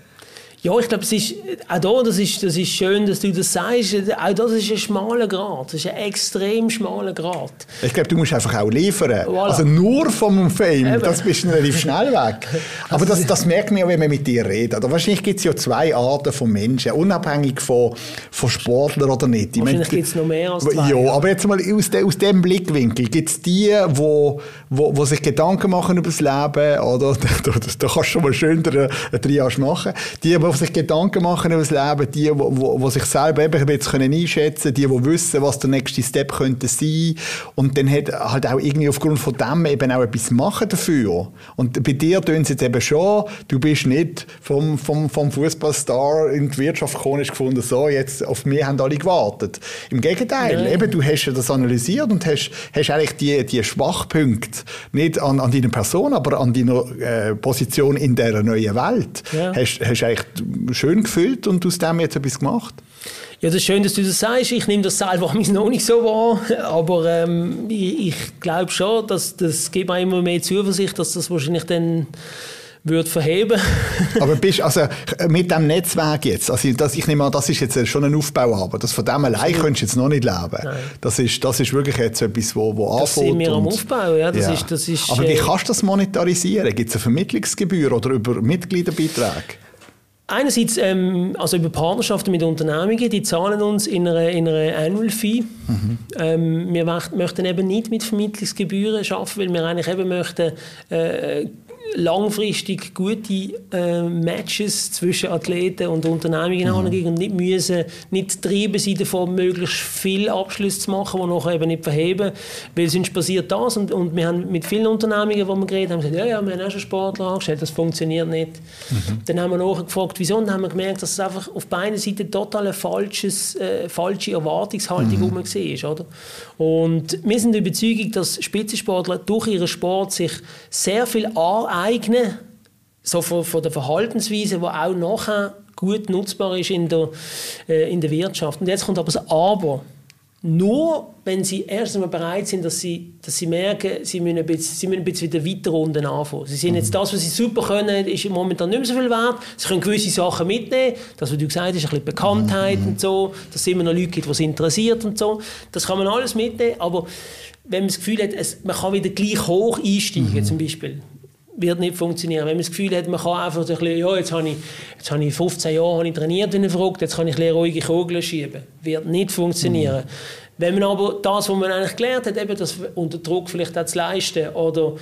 ja, ich glaube, es ist, auch da, das ist, das ist schön, dass du das sagst, auch das ist ein schmaler Grad, das ist ein extrem schmaler Grad. Ich glaube, du musst einfach auch liefern. Voilà. Also nur vom Fame, Eben. das bist du relativ schnell weg. Aber das, das merkt man ja, wenn man mit dir redet. Oder wahrscheinlich gibt es ja zwei Arten von Menschen, unabhängig von, von Sportlern oder nicht. Ich wahrscheinlich gibt es noch mehr als zwei. Ja, aber jetzt mal aus, de, aus dem Blickwinkel, gibt es die, wo, wo, wo sich Gedanken machen über das Leben, oder? Da, da, da kannst du schon mal schön einen Triage machen. Die, die sich Gedanken machen über das Leben, die, die, sich selber eben jetzt können einschätzen können, die, die wissen, was der nächste Step könnte sein und dann hat halt auch irgendwie aufgrund von dem eben auch etwas machen dafür. Und bei dir tun sie jetzt eben schon, du bist nicht vom, vom, vom Fußballstar in die Wirtschaft gekommen, hast gefunden, so, jetzt auf mich haben alle gewartet. Im Gegenteil, Nein. eben, du hast das analysiert und hast, hast eigentlich die, die Schwachpunkte nicht an, an deiner Person, aber an deiner äh, Position in dieser neuen Welt, ja. hast, hast eigentlich schön gefüllt und aus dem jetzt etwas gemacht? Ja, das ist schön, dass du das sagst. Ich nehme das selber noch nicht so wahr, aber ähm, ich, ich glaube schon, dass das gibt mir immer mehr Zuversicht, dass das wahrscheinlich dann würde verheben. aber bist also mit dem Netzwerk jetzt, also das, ich nehme an, das ist jetzt schon ein Aufbau, aber das von dem allein könntest du jetzt noch nicht leben. Nein. Das ist, das ist wirklich jetzt etwas, wo, wo anfängt. Das sind wir am Aufbau, ja. Das ja. Ist, das ist, aber wie äh, kannst du das monetarisieren? Gibt es eine Vermittlungsgebühr oder über Mitgliederbeiträge? Einerseits ähm, also über Partnerschaften mit Unternehmungen, die zahlen uns in einer, in einer Annual Fee. Mhm. Ähm, wir möchten eben nicht mit Vermittlungsgebühren arbeiten, weil wir eigentlich eben möchten äh, langfristig gute äh, Matches zwischen Athleten und Unternehmungen mhm. angehen und nicht müssen, nicht treiben sie davon, möglichst viel Abschlüsse zu machen, die nachher eben nicht verheben, weil sonst passiert das und, und wir haben mit vielen Unternehmungen, wo wir geredet haben, gesagt, ja, ja, wir haben auch schon Sportler angestellt, das funktioniert nicht. Mhm. Dann haben wir nachgefragt, wieso, und dann haben wir gemerkt, dass es einfach auf beiden Seiten total eine falsches, äh, falsche Erwartungshaltung mhm. war, oder? Und wir sind der Überzeugung, dass Spitzensportler durch ihren Sport sich sehr viel aneignen, so von, von der Verhaltensweise, die auch nachher gut nutzbar ist in der, äh, in der Wirtschaft. Und jetzt kommt aber das Aber. Nur wenn sie erst einmal bereit sind, dass sie, dass sie merken, sie müssen, ein bisschen, sie müssen ein bisschen wieder weiter unten anfangen. Sie sind jetzt das, was sie super können, ist momentan nicht mehr so viel wert. Sie können gewisse Sachen mitnehmen. Das, was du gesagt hast, ein bisschen Bekanntheit und so, dass es immer noch Leute gibt, die es interessiert und so. Das kann man alles mitnehmen, aber wenn man das Gefühl hat, es, man kann wieder gleich hoch einsteigen, mhm. zum Beispiel, wird nicht funktionieren. Wenn man das Gefühl hat, man kann einfach so ein bisschen, ja, jetzt habe ich, jetzt habe ich 15 Jahre habe ich trainiert wie ein Verrückt, jetzt kann ich ein ruhige Kugeln schieben. Wird nicht funktionieren. Mhm. Wenn man aber das, was man eigentlich gelernt hat, eben das unter Druck vielleicht auch zu leisten oder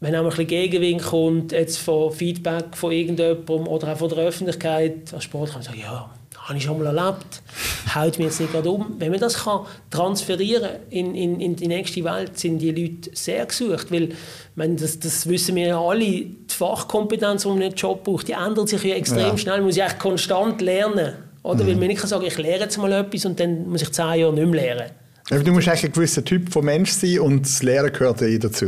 wenn auch ein bisschen Gegenwind kommt, jetzt von Feedback von irgendjemandem oder auch von der Öffentlichkeit, als Sport kann man sagen, ja, habe ich schon mal erlebt, haut mir jetzt nicht gerade um. Wenn man das kann transferieren in, in, in die nächste Welt, sind die Leute sehr gesucht, weil meine, das, das wissen wir ja alle, die Fachkompetenz, die man einen Job braucht, die ändert sich ja extrem ja. schnell, man muss ja konstant lernen. Oder? Mhm. Weil man nicht sagen ich lehre jetzt mal etwas und dann muss ich zehn Jahre nicht mehr lernen. du musst eigentlich ein gewisser Typ von Mensch sein und das Lehren gehört ja dazu.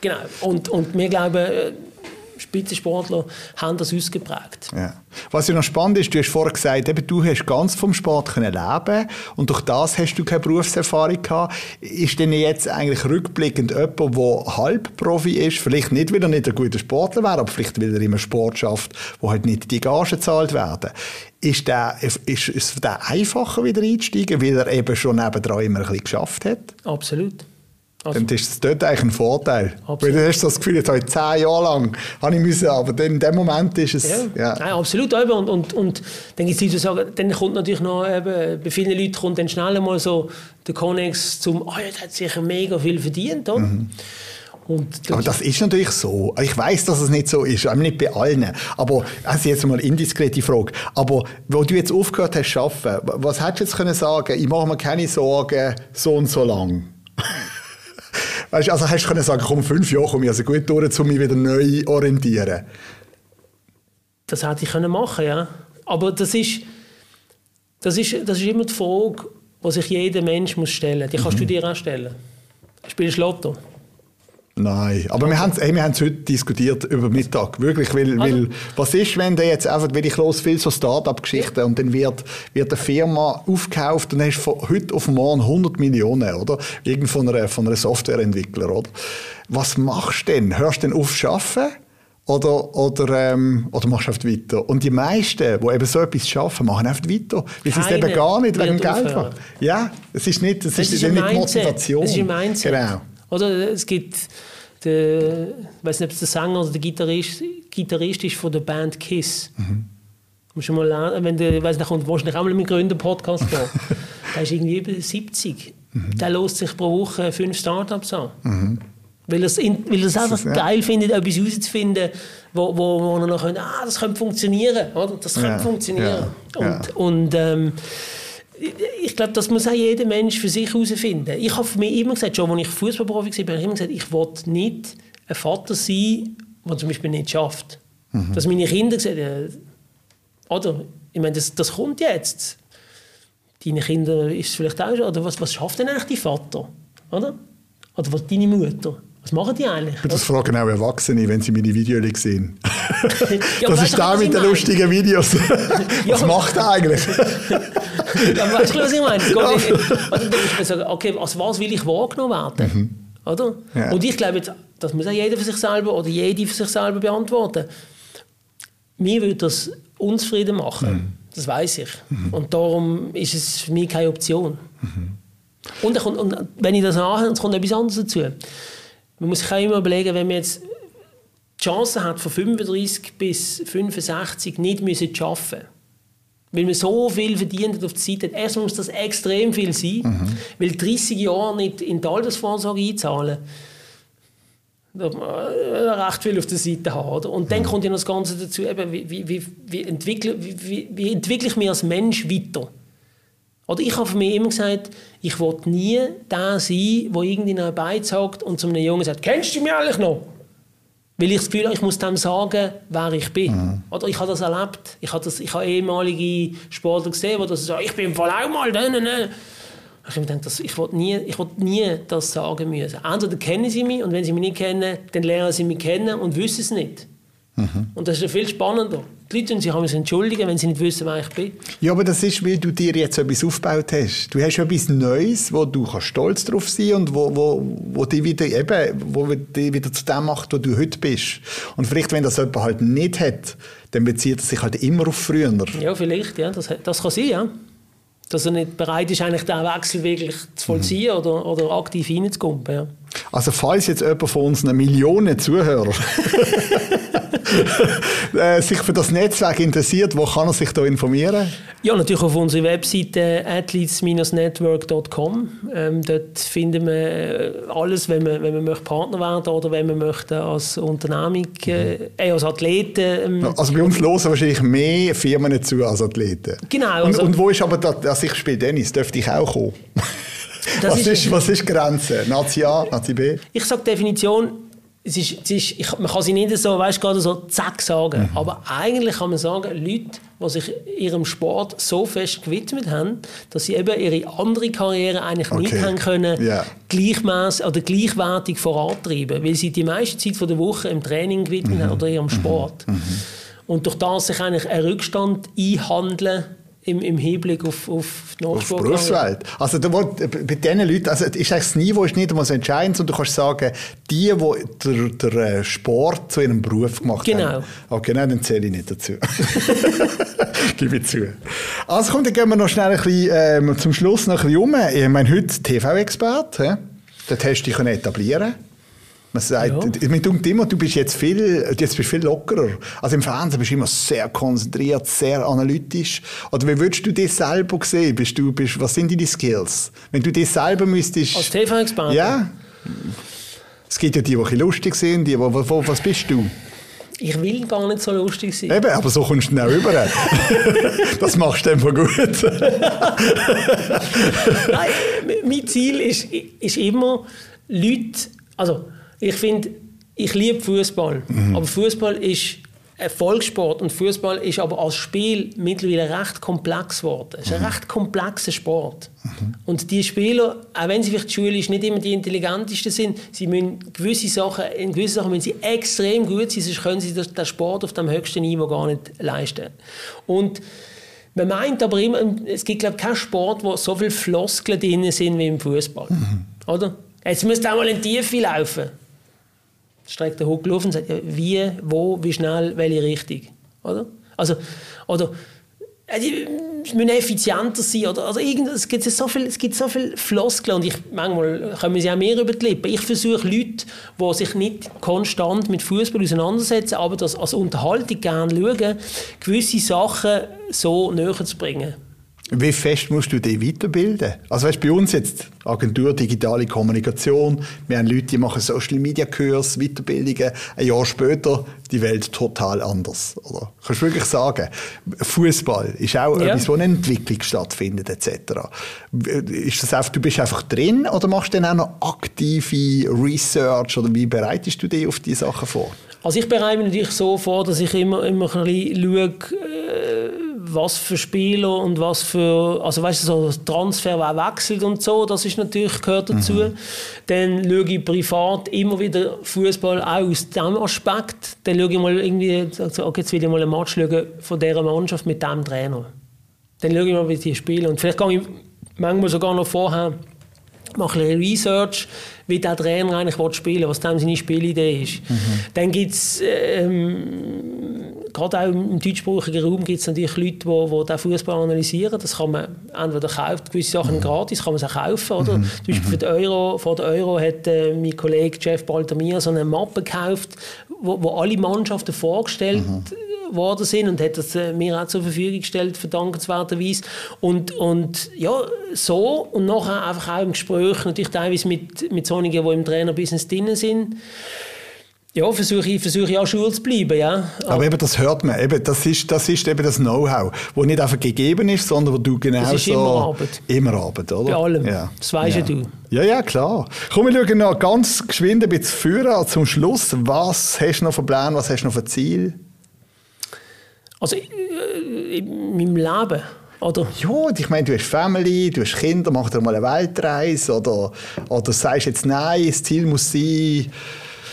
Genau. Und, und wir glauben, äh, Spitzensportler haben das ausgeprägt. Ja. Was ja noch spannend ist, du hast vorher gesagt, eben, du hast ganz vom Sport können leben und durch das hast du keine Berufserfahrung gehabt. Ist denn jetzt eigentlich rückblickend jemand, der Halbprofi ist, vielleicht nicht, weil er nicht ein guter Sportler wäre, aber vielleicht, weil er immer Sport schafft, wo halt nicht die Gagen gezahlt werden. Ist, der, ist, ist es einfacher wieder einzusteigen, weil er eben schon nebendran immer ein bisschen geschafft hat? Absolut. Also, dann ist es dort eigentlich ein Vorteil. Absolut. Weil du hast das Gefühl, jetzt habe ich zehn Jahre lang habe ich müssen, aber dann, in dem Moment ist es... Ja, ja. Nein, absolut. Und, und, und dann gibt es sagen, dann kommt natürlich noch, eben, bei vielen Leuten kommt dann schnell mal so der Connex zum, oh, jetzt hat sicher mega viel verdient, oder? Mhm. Und aber das ist natürlich so. Ich weiß, dass es nicht so ist, aber nicht bei allen. Aber also jetzt mal eine indiskrete Frage. Aber wo du jetzt aufgehört hast zu arbeiten, was hättest du jetzt können sagen? Ich mache mir keine Sorgen so und so lang. Weißt, also hast du können sagen, komm, fünf Jahre komme ich also gut durch, um mich wieder neu orientieren. Das hätte ich können machen, ja. Aber das ist, das ist, das ist immer die Frage, die sich jeder Mensch muss stellen. Die kannst mhm. du dir auch stellen. Spielst Lotto? Nein, aber wir haben es hey, heute diskutiert über Mittag, wirklich, weil, also. weil was ist, wenn der jetzt einfach, weil ich los viel so Start-up-Geschichten und dann wird, wird eine Firma aufgekauft und dann hast du von heute auf morgen 100 Millionen, oder? Irgend von einer, von einer Softwareentwickler, oder? Was machst du denn? Hörst du denn auf Arbeiten? Oder, oder, ähm, oder machst du einfach weiter? Und die meisten, die eben so etwas schaffen, machen einfach weiter. Weil sie es eben gar nicht wegen Geld machen. Ja, es ist nicht, es ist, ist nicht Motivation. Es ist ein Mindset. Genau. Oder es gibt, der, ich weiß nicht, ob es der Sänger oder der Gitarrist, Gitarrist ist von der Band Kiss. Mhm. Musst du mal lernen, wenn du, weiß nicht, kommt wahrscheinlich auch mal mit Gründer Podcast vor. der ist irgendwie über 70. Mhm. Der lässt sich pro Woche fünf Startups an. Mhm. Weil er es einfach ja. geil findet, etwas herauszufinden, wo, wo, wo er noch könnte, ah, das könnte funktionieren, oder? Das könnte ja. funktionieren. Ja. Und, und ähm, ich glaube, das muss auch jeder Mensch für sich herausfinden. Ich habe für mich immer gesagt, schon als ich Fußballprofi war, habe ich immer gesagt, ich will nicht ein Vater sein, der zum Beispiel nicht schafft. Mhm. Dass meine Kinder haben, oder, ich meine, das, das kommt jetzt. Deine Kinder ist es vielleicht auch schon, oder was, was schafft denn eigentlich dein Vater? Oder? Oder was deine Mutter? Was machen die eigentlich? Das fragen auch Erwachsene, wenn sie meine Videos sehen. ja, das ist da mit den lustigen Videos. was macht er eigentlich? ja, weißt du, was ich meine? Ja. Also, dann muss man sagen, okay, als was will ich wahrgenommen werden? Mhm. Oder? Ja. Und ich glaube, das muss auch jeder für sich selber oder jede für sich selber beantworten. Mir würde das unzufrieden machen. Mhm. Das weiß ich. Mhm. Und darum ist es für mich keine Option. Mhm. Und, kommt, und, wenn ich das anhöre, kommt etwas anderes dazu. Man muss sich auch immer überlegen, wenn man jetzt die Chance hat, von 35 bis 65 nicht müssen zu arbeiten weil man so viel verdient auf der Seite. Erstmal muss das extrem viel sein, mhm. weil 30 Jahre nicht in die Altersvorsorge einzahlen, da recht viel auf der Seite haben. Oder? Und dann mhm. kommt ja noch das Ganze dazu, eben, wie, wie, wie, entwickle, wie, wie entwickle ich mich als Mensch weiter? Oder ich habe für mich immer gesagt, ich wollte nie der sein, der irgendwie noch beizagt und zu einem Jungen sagt, kennst du mich eigentlich noch? Weil ich das Gefühl habe, ich muss dem sagen, wer ich bin. Mhm. Oder ich habe das erlebt. Ich habe, das, ich habe ehemalige Sportler gesehen, die sagen, ich bin im Fall auch mal da. Ich habe gedacht, ich wollte nie, ich wollte nie das sagen müssen. Entweder kennen sie mich und wenn sie mich nicht kennen, dann lernen sie mich kennen und wissen es nicht. Mhm. Und das ist ja viel spannender. Die Leute sich sich entschuldigen, wenn sie nicht wissen, wer ich bin. Ja, aber das ist, weil du dir jetzt etwas aufgebaut hast. Du hast etwas Neues, wo du stolz drauf sein und wo, wo, wo dich wieder eben, wo dich wieder zu dem macht, wo du heute bist. Und vielleicht, wenn das jemand halt nicht hat, dann bezieht er sich halt immer auf früher. Ja, vielleicht, ja. Das, das kann sein, ja. Dass er nicht bereit ist, eigentlich den Wechsel wirklich zu vollziehen mhm. oder, oder aktiv reinzukommen. Ja. Also falls jetzt jemand von uns eine Million Zuhörer sich für das Netzwerk interessiert, wo kann er sich da informieren? Ja, natürlich auf unserer Webseite athletes-network.com. Ähm, dort finden wir äh, alles, wenn man, wenn man möchte Partner werden oder wenn man möchte als Unternehmung, äh, mhm. äh, als Athleten. Ähm, also bei uns hören wahrscheinlich mehr Firmen zu als Athleten. Genau. Also, und, und, wo ist aber, das, also ich spiele Tennis, dürfte ich auch kommen? was, ist, ist, was ist Grenze? Nazi A, Nazi B? Ich sage Definition, es ist, es ist, ich, man kann sie nicht so, weißt, gerade so zack sagen. Mhm. Aber eigentlich kann man sagen, Leute, die sich ihrem Sport so fest gewidmet haben, dass sie eben ihre andere Karriere eigentlich okay. nicht haben können, yeah. gleichmäßig oder gleichwertig vorantreiben, weil sie die meiste Zeit der Woche im Training gewidmet mhm. haben oder ihrem Sport. Mhm. Und durch das sich eigentlich einen Rückstand einhandeln im, im Hinblick auf, auf die. Auf Berufswelt. Also wo, bei diesen Leuten, also ist das Niveau ist nicht einmal so entscheidend, sondern du kannst sagen, die, die der, der äh, Sport zu ihrem Beruf gemacht genau. haben. Okay, nein, dann zähle ich nicht dazu. Gebe ich zu. Also komm, dann gehen wir noch schnell ein bisschen, ähm, zum Schluss noch ein bisschen um. Ich meine, heute TV-Expert. Dort hast du dich etablieren man sagt, ja. mir denkt immer, du bist jetzt viel, jetzt bist viel lockerer. Also im Fernsehen bist du immer sehr konzentriert, sehr analytisch. Oder wie würdest du dich selber sehen? Bist du, bist, was sind deine Skills? Wenn du dich selber müsstest... Als TV-Experte? Ja. Es gibt ja die, die lustig sind, die, wo, wo, was bist du? Ich will gar nicht so lustig sein. Eben, aber so kommst du dann rüber. das machst du einfach gut. Nein, mein Ziel ist, ist immer, Leute, also ich finde, ich liebe Fußball, mhm. aber Fußball ist ein Volkssport und Fußball ist aber als Spiel mittlerweile recht komplex geworden. Es ist ein mhm. recht komplexer Sport. Mhm. Und die Spieler, auch wenn sie vielleicht schulisch nicht immer die intelligentesten sind, sie müssen gewisse Sachen, in gewissen Sachen müssen sie extrem gut sein, sonst können sie den Sport auf dem höchsten Niveau gar nicht leisten. Und man meint aber immer, es gibt glaube ich keinen Sport, wo so viele Floskeln drin sind wie im Fußball. Mhm. Oder? Jetzt müsst ihr auch mal in die Tiefe laufen streckt der Huckel auf und sagt, wie, wo, wie schnell, welche Richtung. Oder? Also, oder äh, die müssen effizienter sein. Oder, also es, gibt so viel, es gibt so viele Floskeln und ich, manchmal kommen sie auch mehr über die Lippen. Ich versuche Leute, die sich nicht konstant mit Fußball auseinandersetzen, aber das als Unterhaltung gerne schauen, gewisse Sachen so näher zu bringen. Wie fest musst du dich weiterbilden? Also weißt, bei uns jetzt Agentur Digitale Kommunikation, wir haben Leute, die machen Social Media Kurs, Weiterbildungen, ein Jahr später die Welt total anders. Oder? Kannst du wirklich sagen, Fußball ist auch ja. etwas, wo eine Entwicklung stattfindet etc. Ist das einfach, du bist einfach drin oder machst du dann auch noch aktive Research oder wie bereitest du dich auf diese Sachen vor? Also ich bereite mich natürlich so vor, dass ich immer, immer ein bisschen schaue, was für Spieler und was für, also weißt du, so Transfer, wer wechselt und so, das ist natürlich, gehört dazu. Mhm. Dann schaue ich privat immer wieder Fußball auch aus diesem Aspekt. Dann schaue ich mal irgendwie, okay, jetzt will ich mal ein Match schauen von dieser Mannschaft mit diesem Trainer. Dann schaue ich mal, wie die spielen. Und vielleicht gehe ich manchmal sogar noch vorher, mache ein Research, wie der Trainer eigentlich spielen will, was dann seine Spielidee ist. Mhm. Dann gibt es ähm, gerade auch im deutschsprachigen Raum gibt es natürlich Leute, die, die den Fußball analysieren. Das kann man entweder kaufen, gewisse Sachen mhm. gratis, kann man sie kaufen. Oder? Mhm. Zum Beispiel für den Euro, vor der Euro hat äh, mein Kollege Jeff Baltamir so eine Mappe gekauft, wo, wo alle Mannschaften vorgestellt mhm. worden sind und hat das äh, mir auch zur Verfügung gestellt, verdankenswerterweise. Und, und ja, so und nachher einfach auch im Gespräch, natürlich teilweise mit, mit solchen, die im Trainerbusiness drin sind, ja, versuche ich, versuche ich auch Schule zu bleiben, ja. Aber, Aber eben, das hört man, eben, das ist, das ist eben das Know-how, das nicht einfach gegeben ist, sondern wo du genau das ist so... immer Arbeit. Immer Arbeit, oder? Bei allem, ja. das weißt ja. du. Ja, ja, klar. Komm, wir schauen noch ganz geschwind ein bisschen führen zum Schluss. Was hast du noch für Pläne, was hast du noch für Ziel? Also, äh, in meinem Leben... Oder? Ja, ich meine, du hast Family, du hast Kinder, mach dir mal eine Weltreise oder, oder sagst jetzt nein, das Ziel muss sein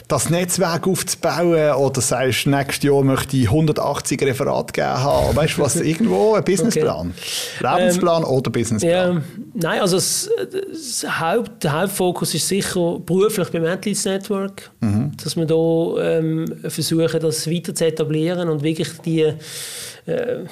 das Netzwerk aufzubauen oder sagst, nächstes Jahr möchte ich 180 Referate geben haben. Weißt du was, irgendwo ein Businessplan? Okay. Lebensplan ähm, oder Businessplan? Ja, nein, also das, das Haupt, der Hauptfokus ist sicher beruflich beim Athletes Network, mhm. dass wir da ähm, versuchen, das weiter zu etablieren und wirklich die, äh,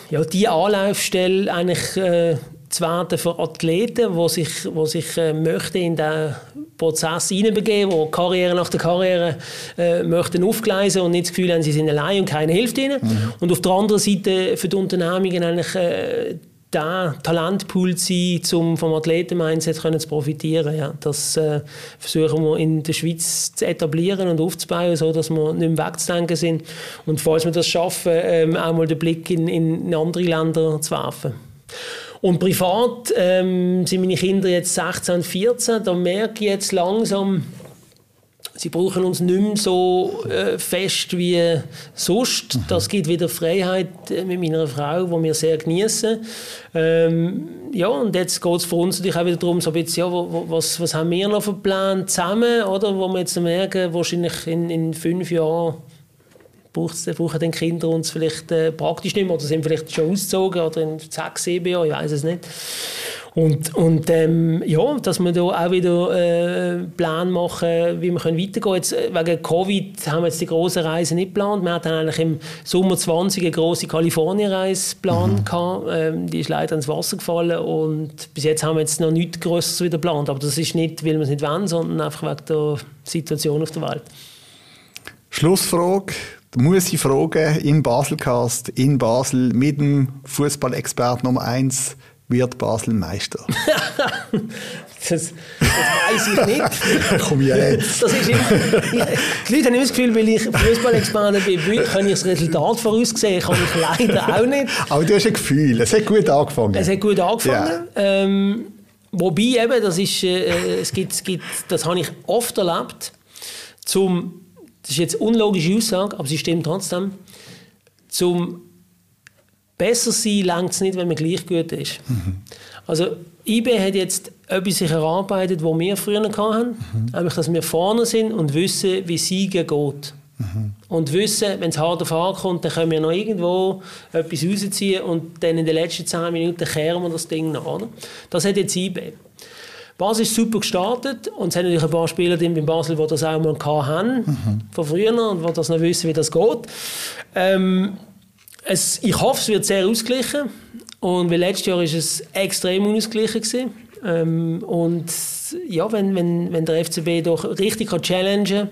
ja, die Anlaufstelle eigentlich äh, zu werden für Athleten, die sich, die sich äh, möchten in den Prozess hineinbegeben, die Karriere nach der Karriere äh, möchten aufgleisen und nicht das Gefühl haben, sie sind allein und keiner hilft ihnen. Mhm. Und auf der anderen Seite für die Unternehmungen eigentlich äh, der Talentpool sein, um vom Athleten-Mindset zu profitieren. Ja, das äh, versuchen wir in der Schweiz zu etablieren und aufzubauen, so dass wir nicht mehr wegzudenken sind. Und falls wir das schaffen, ähm, auch mal den Blick in, in andere Länder zu werfen. Und privat ähm, sind meine Kinder jetzt 16 und 14. Da merke ich jetzt langsam, sie brauchen uns nicht mehr so äh, fest wie sonst. Mhm. Das gibt wieder Freiheit äh, mit meiner Frau, die wir sehr genießen. Ähm, ja, und jetzt geht es für uns natürlich auch wieder darum, so ein bisschen, ja, was, was haben wir noch für Plan zusammen, oder? Wo wir jetzt merken, wahrscheinlich in, in fünf Jahren brauchen den Kinder uns vielleicht äh, praktisch nicht mehr oder sind vielleicht schon ausgezogen oder in sechs, sieben Jahren, ich weiß es nicht. Und, und ähm, ja, dass wir da auch wieder äh, Plan machen, wie wir können weitergehen können. Jetzt, äh, wegen Covid haben wir jetzt die große Reise nicht geplant. Wir hatten eigentlich im Sommer 20 eine große Kalifornien-Reise geplant. Mhm. Ähm, die ist leider ins Wasser gefallen und bis jetzt haben wir jetzt noch nichts Größeres wieder geplant. Aber das ist nicht, weil wir es nicht wollen, sondern einfach wegen der Situation auf der Welt. Schlussfrage muss ich fragen, im Baselcast in Basel mit dem Fußballexpert Nummer 1 wird Basel Meister? das, das weiß ich nicht. Komm jetzt. Das ist immer, die Leute haben immer das Gefühl, weil ich Fußballexperte bin, kann ich das Resultat voraussehen. Kann ich leider auch nicht. Aber du hast ein Gefühl, es hat gut angefangen. Es hat gut angefangen. Ja. Ähm, wobei eben, das ist, äh, es gibt, es gibt, das habe ich oft erlebt, zum, das ist jetzt eine unlogische Aussage, aber sie stimmt trotzdem, zum besser sein längt es nicht, wenn man gleich gut ist. Mhm. Also IB hat jetzt etwas sich erarbeitet, wo wir früher hatten, mhm. nämlich, dass wir vorne sind und wissen, wie Siegen geht. Mhm. Und wissen, wenn es hart auf hart kommt, dann können wir noch irgendwo etwas rausziehen und dann in den letzten 10 Minuten kehren wir das Ding nach. Das hat jetzt IB. Basel ist super gestartet und es haben natürlich ein paar Spieler drin bei Basel, die das auch mal hatten, mhm. von früher und die das noch wissen, wie das geht. Ähm, es, ich hoffe, es wird sehr ausgeglichen. Und weil letztes Jahr war es extrem unausgeglichen. Gewesen. Ähm, und ja, wenn, wenn, wenn der FCB doch richtig kann challengen kann,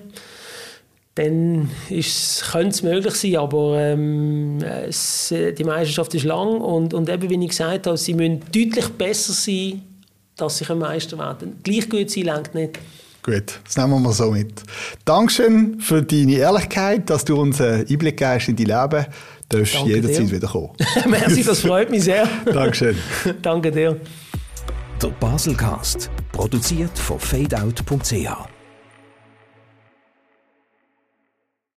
dann könnte es möglich sein, aber ähm, es, die Meisterschaft ist lang und, und eben, wie ich gesagt habe, sie müssen deutlich besser sein, dass sie Meister werden Gleich gut sein längt nicht. Gut, das nehmen wir mal so mit. Dankeschön für deine Ehrlichkeit, dass du uns einen Einblick gibst in dein Leben darfst Danke jederzeit dir. wieder kommen. Merci, das freut mich sehr. Dankeschön. Danke dir. Der Baselcast, produziert von fadeout.ch.